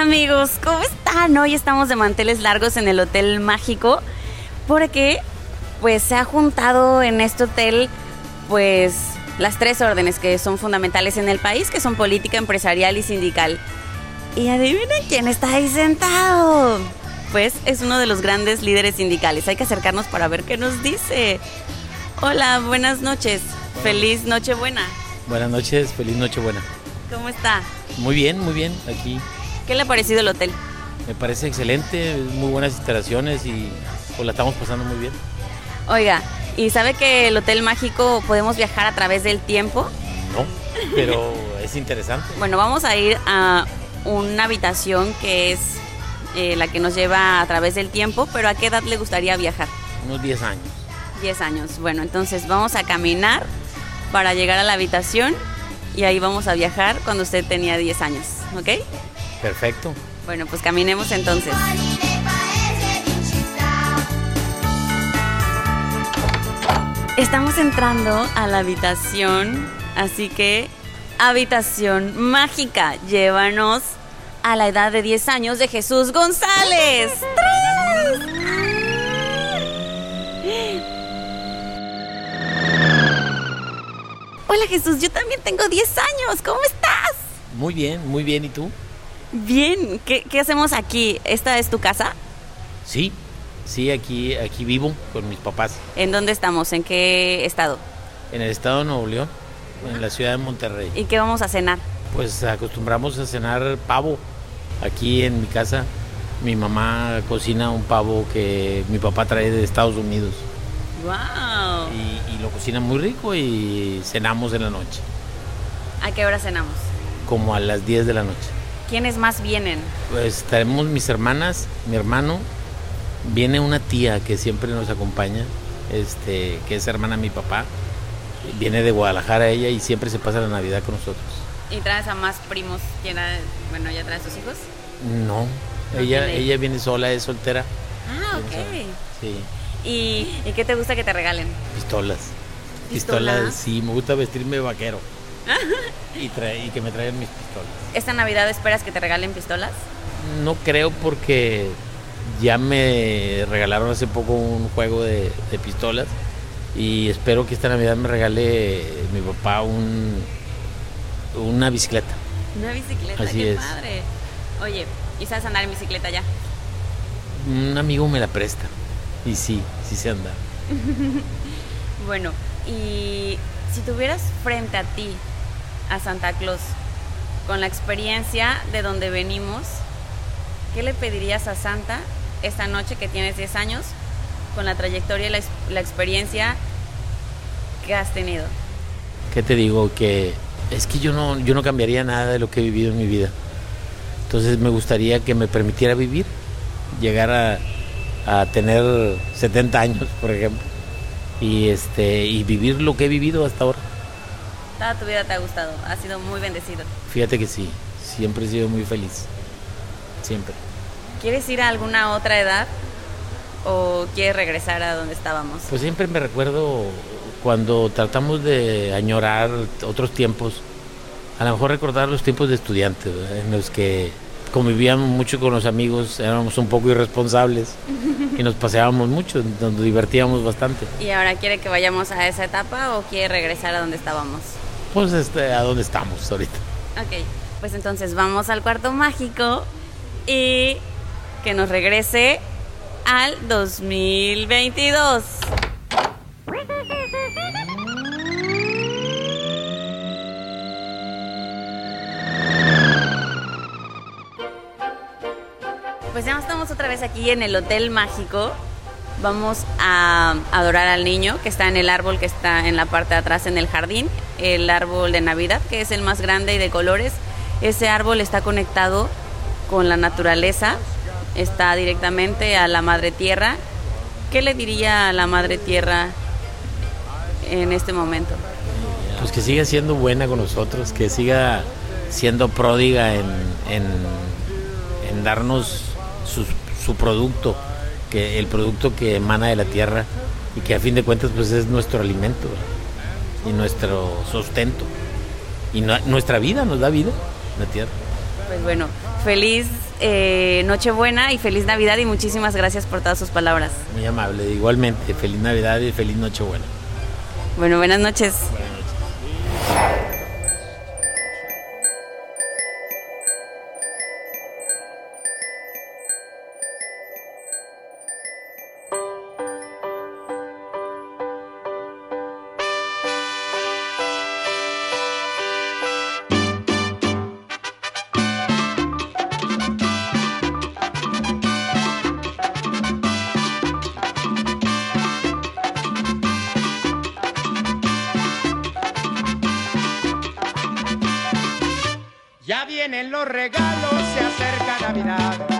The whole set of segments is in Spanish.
Amigos, ¿cómo están? Hoy estamos de manteles largos en el Hotel Mágico porque pues se ha juntado en este hotel pues las tres órdenes que son fundamentales en el país, que son política, empresarial y sindical. Y adivinen quién está ahí sentado. Pues es uno de los grandes líderes sindicales. Hay que acercarnos para ver qué nos dice. Hola, buenas noches. Feliz Nochebuena. Buenas noches, feliz Nochebuena. ¿Cómo está? Muy bien, muy bien, aquí. ¿Qué le ha parecido el hotel? Me parece excelente, muy buenas instalaciones y pues la estamos pasando muy bien. Oiga, ¿y sabe que el Hotel Mágico podemos viajar a través del tiempo? No, pero es interesante. Bueno, vamos a ir a una habitación que es eh, la que nos lleva a través del tiempo, pero ¿a qué edad le gustaría viajar? Unos 10 años. 10 años. Bueno, entonces vamos a caminar para llegar a la habitación y ahí vamos a viajar cuando usted tenía 10 años, ¿ok? Perfecto. Bueno, pues caminemos entonces. Estamos entrando a la habitación, así que habitación mágica, llévanos a la edad de 10 años de Jesús González. Hola Jesús, yo también tengo 10 años, ¿cómo estás? Muy bien, muy bien. ¿Y tú? Bien, ¿qué, qué hacemos aquí? ¿Esta es tu casa? Sí, sí, aquí, aquí vivo con mis papás. ¿En dónde estamos? ¿En qué estado? En el estado de Nuevo León, en la ciudad de Monterrey. ¿Y qué vamos a cenar? Pues acostumbramos a cenar pavo. Aquí en mi casa, mi mamá cocina un pavo que mi papá trae de Estados Unidos. ¡Wow! Y, y lo cocina muy rico y cenamos en la noche, ¿A qué hora cenamos? como a las 10 de la noche. ¿Quiénes más vienen? Pues tenemos mis hermanas, mi hermano, viene una tía que siempre nos acompaña, este, que es hermana de mi papá, viene de Guadalajara ella y siempre se pasa la Navidad con nosotros. ¿Y traes a más primos? ¿Quién ha- bueno, ya traes tus hijos? No, No ella, tiene. ella viene sola, es soltera. Ah, ok. Sí, ¿Y, ¿Y qué te gusta que te regalen? pistolas. ¿Pistola? Pistolas, sí, me gusta vestirme vaquero. y, trae- y que me traigan mis pistolas. ¿Esta Navidad esperas que te regalen pistolas? No creo porque ya me regalaron hace poco un juego de, de pistolas y espero que esta Navidad me regale mi papá un, una bicicleta. Una bicicleta, Así qué es. padre. Oye, ¿y sabes andar en bicicleta ya? Un amigo me la presta y sí, sí sé andar. Bueno, y si tuvieras frente a ti a Santa Claus con la experiencia de donde venimos, ¿qué le pedirías a Santa esta noche que tienes 10 años con la trayectoria y la, la experiencia que has tenido? ¿Qué te digo? Que es que yo no, yo no cambiaría nada de lo que he vivido en mi vida. Entonces me gustaría que me permitiera vivir, llegar a, a tener 70 años, por ejemplo, y este y vivir lo que he vivido hasta ahora. Toda tu vida te ha gustado, has sido muy bendecido. Fíjate que sí, siempre he sido muy feliz. Siempre. ¿Quieres ir a alguna otra edad o quieres regresar a donde estábamos? Pues siempre me recuerdo cuando tratamos de añorar otros tiempos, a lo mejor recordar los tiempos de estudiantes, ¿verdad? en los que convivíamos mucho con los amigos, éramos un poco irresponsables y nos paseábamos mucho, nos divertíamos bastante. ¿Y ahora quiere que vayamos a esa etapa o quiere regresar a donde estábamos? Pues este, a dónde estamos ahorita. Ok, pues entonces vamos al cuarto mágico y que nos regrese al 2022. Pues ya estamos otra vez aquí en el Hotel Mágico. Vamos a adorar al niño que está en el árbol que está en la parte de atrás en el jardín, el árbol de Navidad, que es el más grande y de colores. Ese árbol está conectado con la naturaleza, está directamente a la madre tierra. ¿Qué le diría a la madre tierra en este momento? Pues que siga siendo buena con nosotros, que siga siendo pródiga en, en, en darnos su, su producto, que el producto que emana de la tierra y que a fin de cuentas pues es nuestro alimento ¿verdad? y nuestro sustento y no- nuestra vida nos da vida la tierra. Pues bueno, feliz eh, Nochebuena y feliz Navidad y muchísimas gracias por todas sus palabras. Muy amable, igualmente. Feliz Navidad y feliz Nochebuena. Bueno, buenas noches. Vienen los regalos, se acerca Navidad,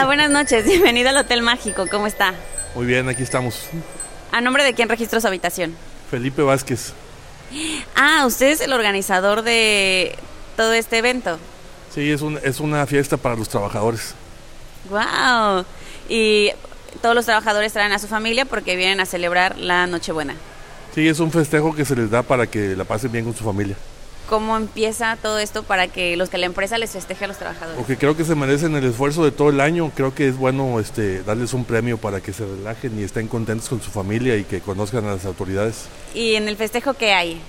Hola, buenas noches. Bienvenido al Hotel Mágico. ¿Cómo está? Muy bien, aquí estamos. ¿A nombre de quién registró su habitación? Felipe Vázquez. Ah, usted es el organizador de todo este evento. Sí, es, un, es una fiesta para los trabajadores. ¡Wow! Y todos los trabajadores traen a su familia porque vienen a celebrar la Nochebuena. Sí, es un festejo que se les da para que la pasen bien con su familia. ¿Cómo empieza todo esto para que los que la empresa les festeje a los trabajadores? Porque creo que se merecen el esfuerzo de todo el año. Creo que es bueno este, darles un premio para que se relajen y estén contentos con su familia y que conozcan a las autoridades. ¿Y en el festejo qué hay?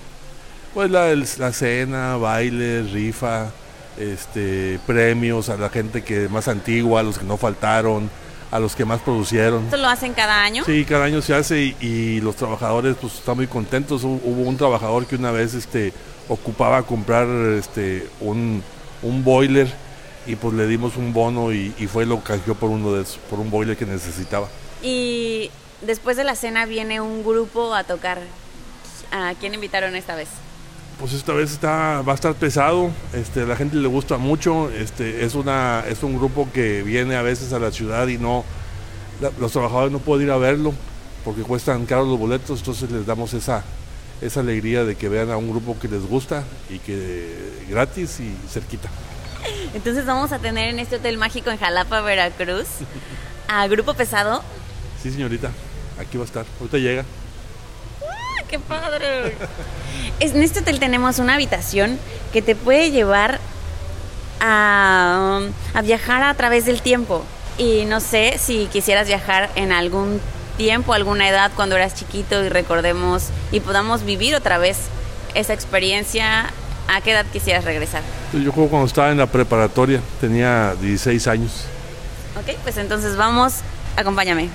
Pues la, la cena, baile, rifa, este, premios a la gente que más antigua, a los que no faltaron, a los que más producieron. ¿Esto lo hacen cada año? Sí, cada año se hace y, y los trabajadores pues están muy contentos. Hu- Hubo un trabajador que una vez este, ocupaba comprar este, un, un boiler y pues le dimos un bono y, y fue lo que canjeó por uno de esos, por un boiler que necesitaba. Y después de la cena viene un grupo a tocar. ¿A quién invitaron esta vez? Pues esta vez está, va a estar pesado, este, a la gente le gusta mucho, este, es, una, es un grupo que viene a veces a la ciudad y no, la- los trabajadores no pueden ir a verlo porque cuestan caros los boletos, entonces les damos esa, esa alegría de que vean a un grupo que les gusta y que gratis y cerquita. Entonces vamos a tener en este hotel mágico en Jalapa, Veracruz, a Grupo Pesado. Sí, señorita, aquí va a estar, ahorita llega. ¡Ah, ¡Qué padre! en este hotel tenemos una habitación que te puede llevar a, a viajar a través del tiempo. Y no sé si quisieras viajar en algún tiempo, alguna edad, cuando eras chiquito y recordemos y podamos vivir otra vez esa experiencia. ¿A qué edad quisieras regresar? Yo juego cuando estaba en la preparatoria, tenía 16 años. Ok, pues entonces vamos, acompáñame.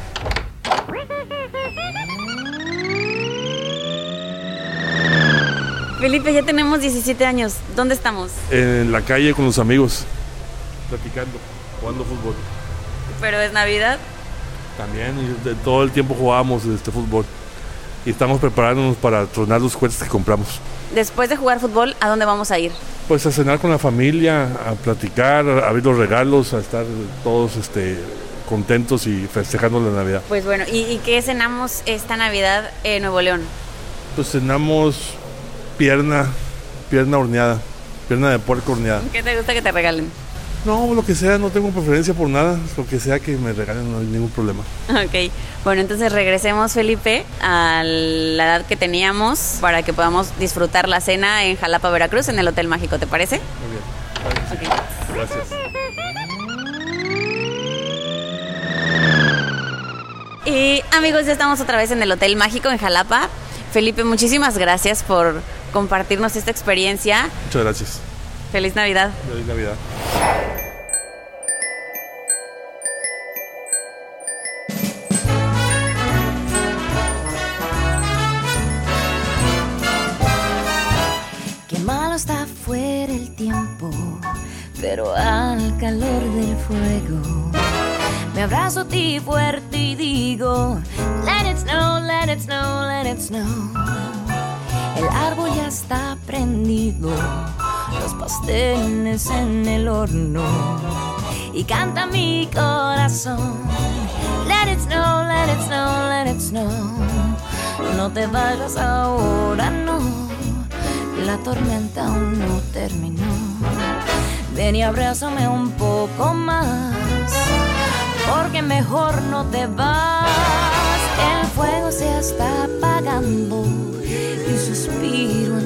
Felipe, ya tenemos 17 años. ¿Dónde estamos? En la calle con los amigos, platicando, jugando fútbol. Pero es Navidad. También, y de- todo el tiempo jugábamos este fútbol. Y estamos preparándonos para tronar los cohetes que compramos. Después de jugar fútbol, ¿a dónde vamos a ir? Pues a cenar con la familia, a platicar, a abrir los regalos, a estar todos este, contentos y festejando la Navidad. Pues bueno, ¿y, y qué cenamos esta Navidad en Nuevo León? Pues cenamos pierna, pierna horneada, pierna de puerco horneada. ¿Qué te gusta que te regalen? No, lo que sea, no tengo preferencia por nada, lo que sea que me regalen no hay ningún problema. Ok, bueno, entonces regresemos, Felipe, a la edad que teníamos para que podamos disfrutar la cena en Jalapa, Veracruz, en el Hotel Mágico, ¿te parece? Muy bien, Ok. gracias. Y amigos, ya estamos otra vez en el Hotel Mágico en Jalapa. Felipe, muchísimas gracias por compartirnos esta experiencia. Muchas gracias. Feliz Navidad. Feliz Navidad. Qué malo está fuera el tiempo, pero al calor del fuego me abrazo a ti fuerte y digo, let it snow, let it snow, let it snow. El árbol ya está prendido, los pasteles en el horno y canta mi corazón. Let it snow, let it snow, let it snow. No te vayas ahora, no. La tormenta aún no terminó. Ven y abrázame un poco más, porque mejor no te vas. El fuego se está apagando y suspiro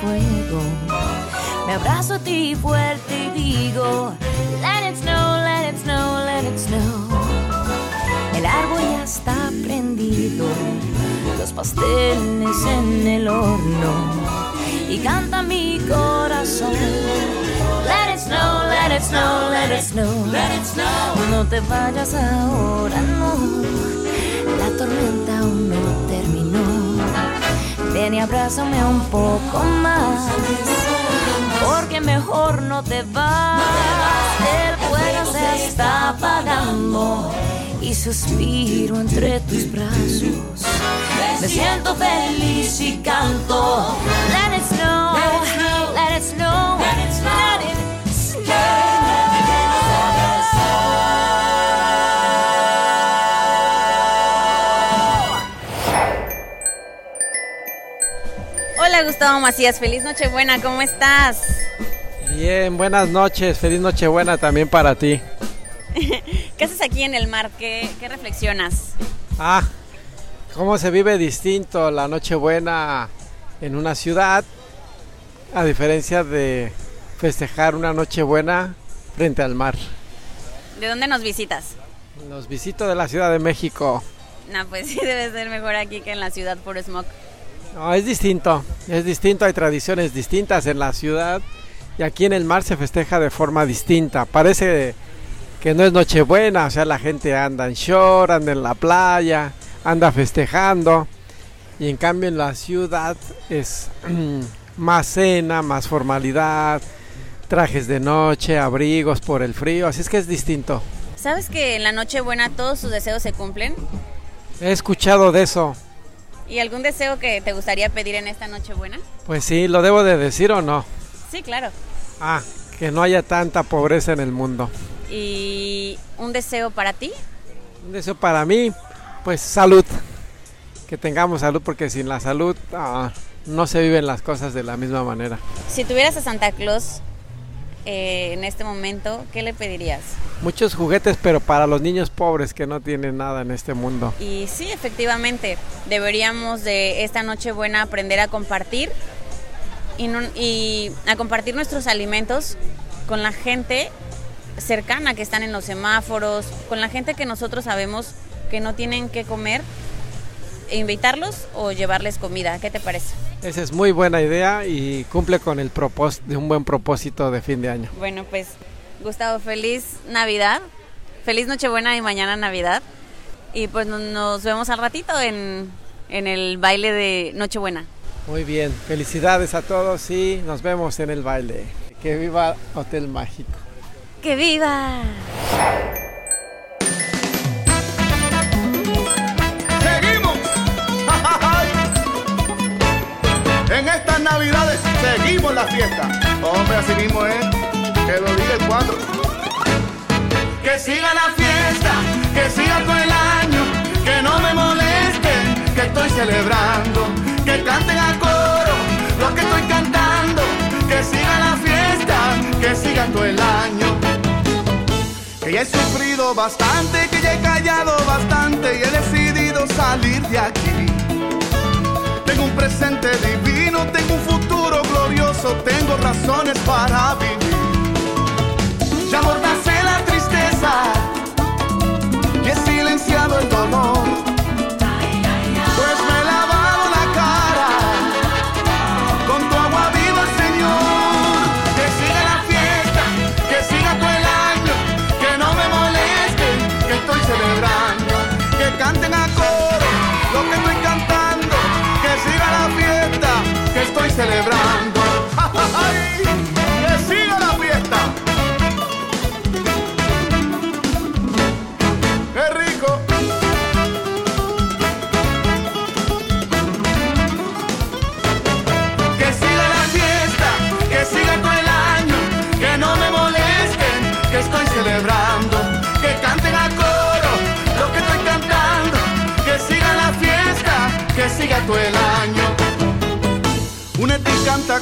fuego me abrazo a ti fuerte y digo, let it snow, let it snow, let it snow. El árbol ya está prendido, los pasteles en el horno y canta mi corazón. Let it snow, let it snow, let it snow, let it snow. No te vayas ahora, no. La tormenta aún no terminó. Ven y abrázame un poco más. Porque mejor no te vas. El fuego se está apagando. Y suspiro entre tus brazos. Me siento feliz y canto. Let it snow. Let it snow. Let it snow. Gustavo Macías, feliz Nochebuena, ¿cómo estás? Bien, buenas noches, feliz Nochebuena también para ti. ¿Qué haces aquí en el mar? ¿Qué, qué reflexionas? Ah, cómo se vive distinto la Nochebuena en una ciudad, a diferencia de festejar una Nochebuena frente al mar. ¿De dónde nos visitas? Los visito de la Ciudad de México. No, pues sí debe ser mejor aquí que en la ciudad por smog. No, es distinto, es distinto, hay tradiciones distintas en la ciudad y aquí en el mar se festeja de forma distinta. Parece que no es Nochebuena, o sea, la gente anda en shore, anda en la playa, anda festejando y en cambio en la ciudad es más cena, más formalidad, trajes de noche, abrigos por el frío, así es que es distinto. ¿Sabes que en la Nochebuena todos sus deseos se cumplen? He escuchado de eso. ¿Y algún deseo que te gustaría pedir en esta Nochebuena? Pues sí, ¿lo debo de decir o no? Sí, claro. Ah, que no haya tanta pobreza en el mundo. ¿Y un deseo para ti? Un deseo para mí, pues salud. Que tengamos salud porque sin la salud ah, no se viven las cosas de la misma manera. Si tuvieras a Santa Claus eh, en este momento, ¿qué le pedirías? Muchos juguetes, pero para los niños pobres que no tienen nada en este mundo. Y sí, efectivamente, deberíamos de esta Nochebuena aprender a compartir y, no- y a compartir nuestros alimentos con la gente cercana que están en los semáforos, con la gente que nosotros sabemos que no tienen que comer, invitarlos o llevarles comida. ¿Qué te parece? Esa es muy buena idea y cumple con el de un buen propósito de fin de año. Bueno, pues Gustavo, feliz Navidad, feliz Nochebuena y mañana Navidad. Y pues no- nos vemos al ratito en, en el baile de Nochebuena. Muy bien, felicidades a todos y nos vemos en el baile. Que viva Hotel Mágico. ¡Que viva! Navidades seguimos la fiesta. Hombre, así mismo es. Que lo diga el cuatro. Que siga la fiesta, que siga todo el año, que no me molesten, que estoy celebrando, que canten a coro lo que estoy cantando, que siga la fiesta, que siga todo el año. Que ya he sufrido bastante, que ya he callado bastante y he decidido salir de aquí. Tengo un presente divino, tengo un futuro glorioso, tengo razones para vivir. Ya amordacé la tristeza y he silenciado el dolor.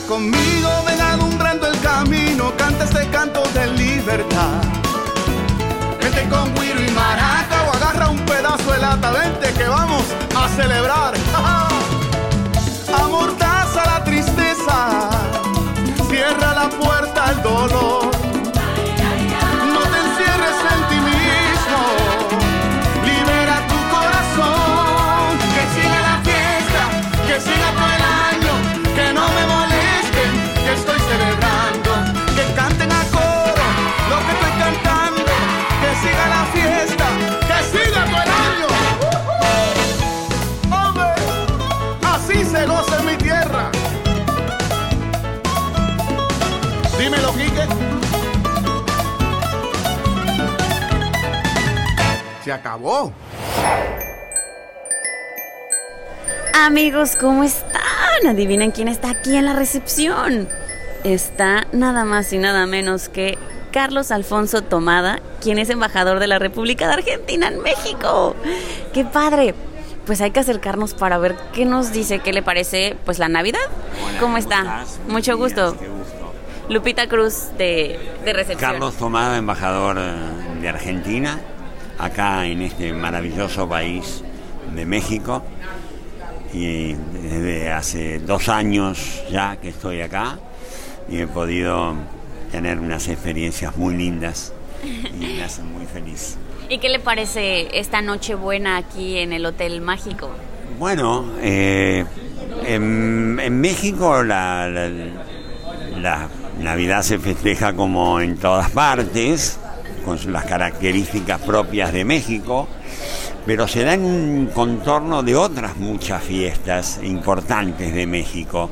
Conmigo, ven alumbrando el camino, canta este canto de libertad. Vente con guiro y maraca o agarra un pedazo de lata, vente que vamos a celebrar. Amordaza acabó. Amigos, ¿cómo están? Adivinen quién está aquí en la recepción. Está nada más y nada menos que Carlos Alfonso Tomada, quien es embajador de la República de Argentina en México. ¡Qué padre! pues hay que acercarnos para ver qué nos dice, qué le parece, pues la Navidad. Hola, ¿Cómo está? estás? Mucho gusto. qué gusto. Lupita Cruz de, de recepción. Carlos Tomada, embajador eh, de Argentina, acá en este maravilloso país de México. Y desde hace dos años ya que estoy acá y he podido tener unas experiencias muy lindas y me hacen muy feliz. ¿Y qué le parece esta noche buena aquí en el Hotel Mágico? Bueno, eh, en, en México la, la- la Navidad se festeja como en todas partes, con las características propias de México, pero se da en un contorno de otras muchas fiestas importantes de México.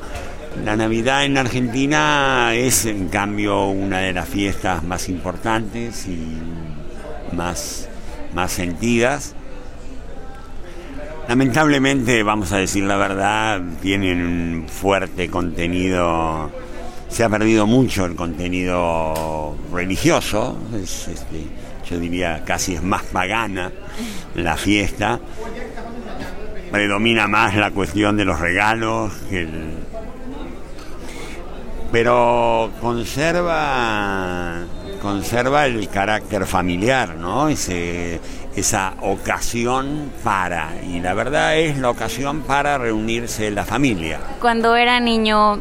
La Navidad en Argentina es en cambio una de las fiestas más importantes y más, más sentidas. Lamentablemente, vamos a decir la verdad, tienen un fuerte contenido, se ha perdido mucho el contenido religioso, es, este, yo diría casi es más pagana la fiesta, predomina más la cuestión de los regalos el, pero conserva conserva el carácter familiar, ¿no? Esa ocasión para, y la verdad es la ocasión para reunirse la familia. Cuando era niño,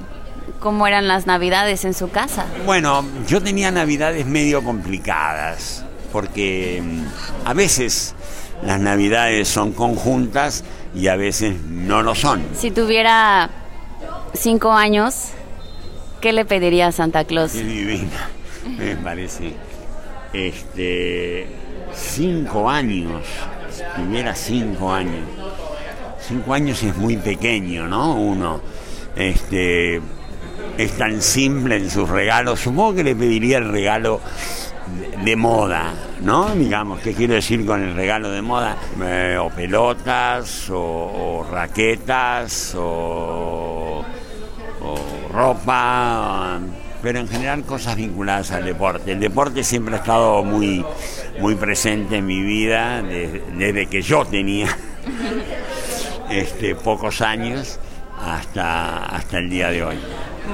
¿cómo eran las Navidades en su casa? Bueno, yo tenía navidades medio complicadas, porque mm, a veces las navidades son conjuntas y a veces no lo son. Si tuviera cinco años, ¿qué le pediría a Santa Claus? Qué divina, me parece. Este, cinco años, si tuviera cinco años. Cinco años es muy pequeño, ¿no? Uno, este, es tan simple en sus regalos. Supongo que le pediría el regalo de, moda, ¿no? Digamos, ¿qué quiero decir con el regalo de moda? Eh, o pelotas, o, raquetas, o o ropa, pero en general cosas vinculadas al deporte. El deporte siempre ha estado muy, muy presente en mi vida desde, desde que yo tenía este, pocos años hasta, hasta el día de hoy.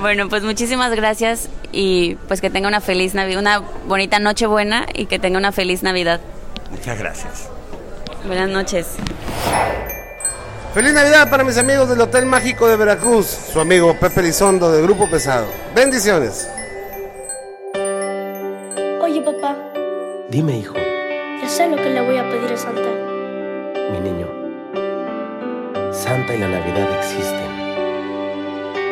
Bueno, pues muchísimas gracias y pues que tenga una feliz Navidad, una bonita noche buena y que tenga una feliz Navidad. Muchas gracias. Buenas noches. Feliz Navidad para mis amigos del Hotel Mágico de Veracruz, su amigo Pepe Lizondo de Grupo Pesado. Bendiciones. Oye, papá, Dime, hijo, ya sé lo que le voy a pedir a Santa. mi niño. Santa y la Navidad existen.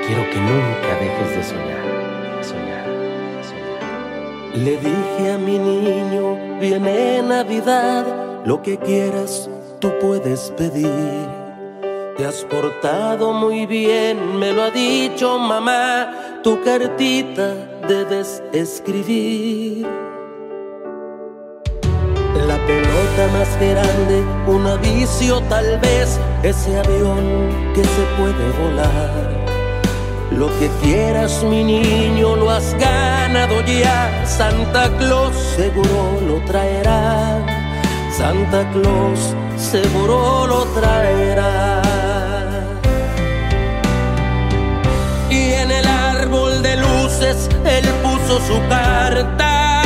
Quiero que nunca dejes de soñar, soñar, soñar. Le dije a mi niño, viene Navidad, lo que quieras tú puedes pedir. Te has portado muy bien, me lo ha dicho mamá, tu cartita debes escribir. La pelota más grande, un avicio tal vez, ese avión que se puede volar. Lo que quieras, mi niño, lo has ganado ya. Santa Claus seguro lo traerá. Santa Claus seguro lo traerá. Y en el árbol de luces él puso su carta.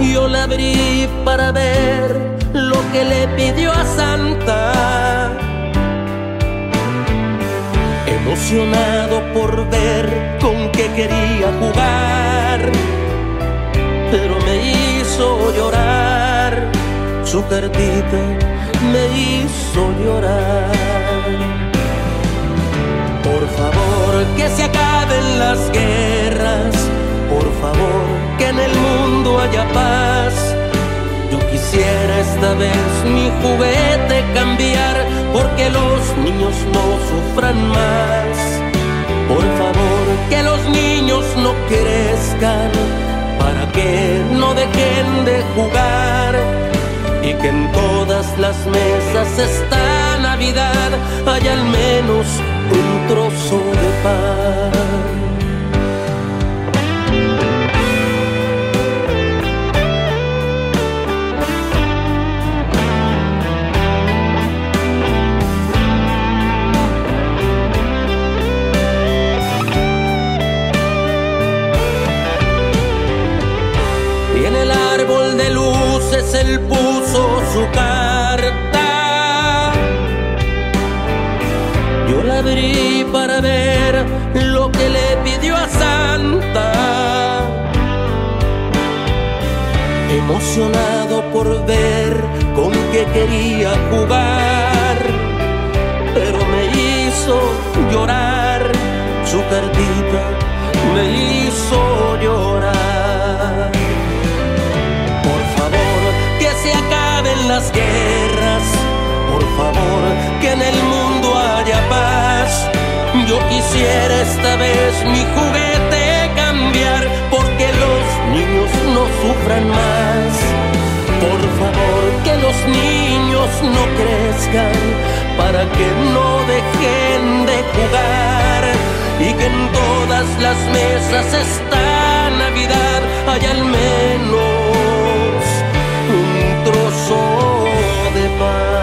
Yo la abrí para ver lo que le pidió a Santa. Emocionado por ver con qué quería jugar, pero me hizo llorar. Su cartita me hizo llorar. Por favor, que se acaben las guerras. Por favor, que en el mundo haya paz. Quisiera esta vez mi juguete cambiar, porque los niños no sufran más. Por favor, que los niños no crezcan, para que no dejen de jugar. Y que en todas las mesas esta Navidad haya al menos un trozo de pan. Emocionado por ver con qué quería jugar, pero me hizo llorar su cartita, me hizo llorar. Por favor, que se acaben las guerras, por favor, que en el mundo haya paz. Yo quisiera esta vez mi juguete cambiar, porque los niños no sufran más los niños no crezcan, para que no dejen de jugar y que en todas las mesas esta Navidad haya al menos un trozo de pan.